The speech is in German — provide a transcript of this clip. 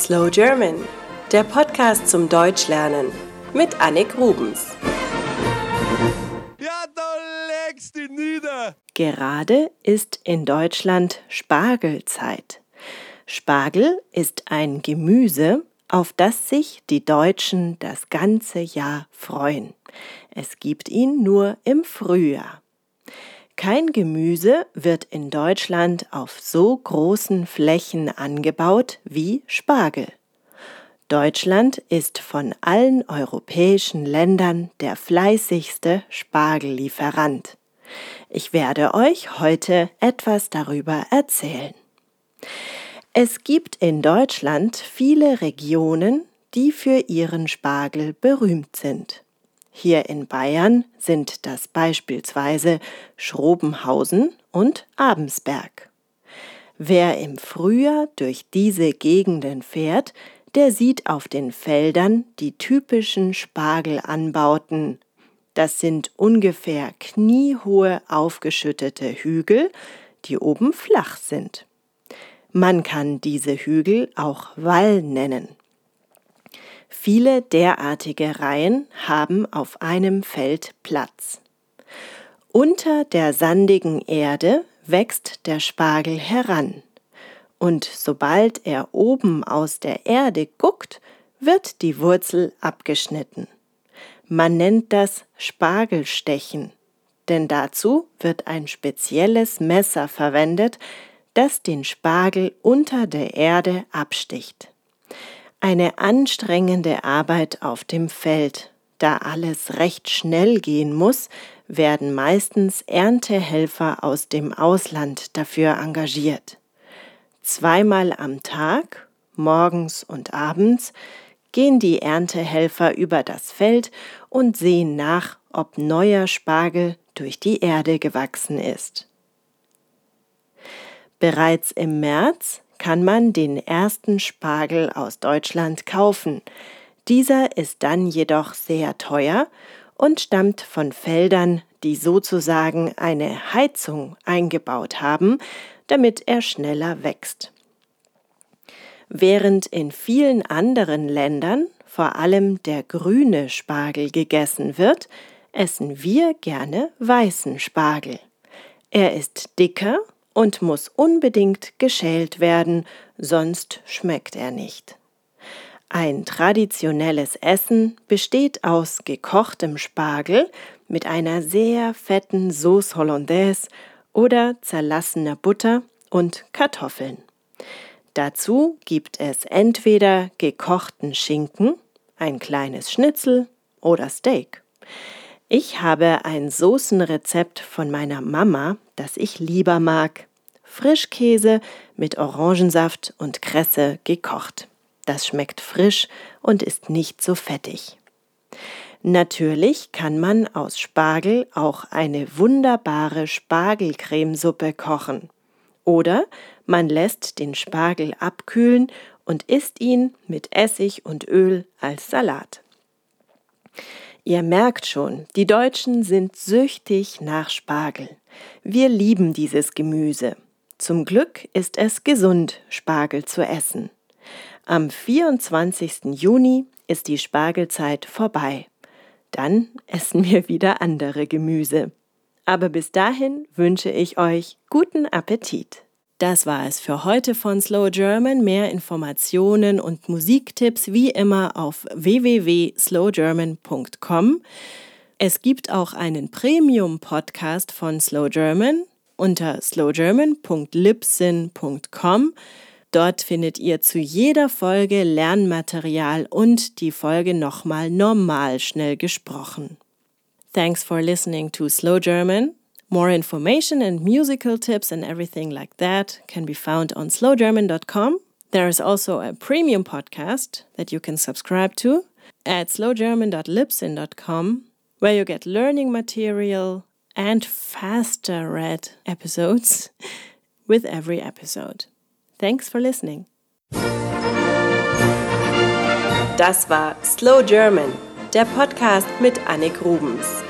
Slow German, der Podcast zum Deutschlernen mit Annik Rubens. Ja, da legst du nieder. Gerade ist in Deutschland Spargelzeit. Spargel ist ein Gemüse, auf das sich die Deutschen das ganze Jahr freuen. Es gibt ihn nur im Frühjahr. Kein Gemüse wird in Deutschland auf so großen Flächen angebaut wie Spargel. Deutschland ist von allen europäischen Ländern der fleißigste Spargellieferant. Ich werde euch heute etwas darüber erzählen. Es gibt in Deutschland viele Regionen, die für ihren Spargel berühmt sind. Hier in Bayern sind das beispielsweise Schrobenhausen und Abensberg. Wer im Frühjahr durch diese Gegenden fährt, der sieht auf den Feldern die typischen Spargelanbauten. Das sind ungefähr kniehohe aufgeschüttete Hügel, die oben flach sind. Man kann diese Hügel auch Wall nennen. Viele derartige Reihen haben auf einem Feld Platz. Unter der sandigen Erde wächst der Spargel heran, und sobald er oben aus der Erde guckt, wird die Wurzel abgeschnitten. Man nennt das Spargelstechen, denn dazu wird ein spezielles Messer verwendet, das den Spargel unter der Erde absticht. Eine anstrengende Arbeit auf dem Feld. Da alles recht schnell gehen muss, werden meistens Erntehelfer aus dem Ausland dafür engagiert. Zweimal am Tag, morgens und abends, gehen die Erntehelfer über das Feld und sehen nach, ob neuer Spargel durch die Erde gewachsen ist. Bereits im März kann man den ersten Spargel aus Deutschland kaufen. Dieser ist dann jedoch sehr teuer und stammt von Feldern, die sozusagen eine Heizung eingebaut haben, damit er schneller wächst. Während in vielen anderen Ländern vor allem der grüne Spargel gegessen wird, essen wir gerne weißen Spargel. Er ist dicker und muss unbedingt geschält werden, sonst schmeckt er nicht. Ein traditionelles Essen besteht aus gekochtem Spargel mit einer sehr fetten Sauce Hollandaise oder zerlassener Butter und Kartoffeln. Dazu gibt es entweder gekochten Schinken, ein kleines Schnitzel oder Steak. Ich habe ein Soßenrezept von meiner Mama, das ich lieber mag. Frischkäse mit Orangensaft und Kresse gekocht. Das schmeckt frisch und ist nicht so fettig. Natürlich kann man aus Spargel auch eine wunderbare Spargelcremesuppe kochen. Oder man lässt den Spargel abkühlen und isst ihn mit Essig und Öl als Salat. Ihr merkt schon, die Deutschen sind süchtig nach Spargel. Wir lieben dieses Gemüse. Zum Glück ist es gesund, Spargel zu essen. Am 24. Juni ist die Spargelzeit vorbei. Dann essen wir wieder andere Gemüse. Aber bis dahin wünsche ich euch guten Appetit. Das war es für heute von Slow German. Mehr Informationen und Musiktipps wie immer auf www.slowgerman.com. Es gibt auch einen Premium-Podcast von Slow German unter slowgerman.libsyn.com. Dort findet ihr zu jeder Folge Lernmaterial und die Folge nochmal normal schnell gesprochen. Thanks for listening to Slow German. More information and musical tips and everything like that can be found on slowgerman.com. There is also a premium podcast that you can subscribe to at slowgerman.libsyn.com, where you get learning material, and faster read episodes with every episode. Thanks for listening. Das war Slow German, der Podcast mit Annik Rubens.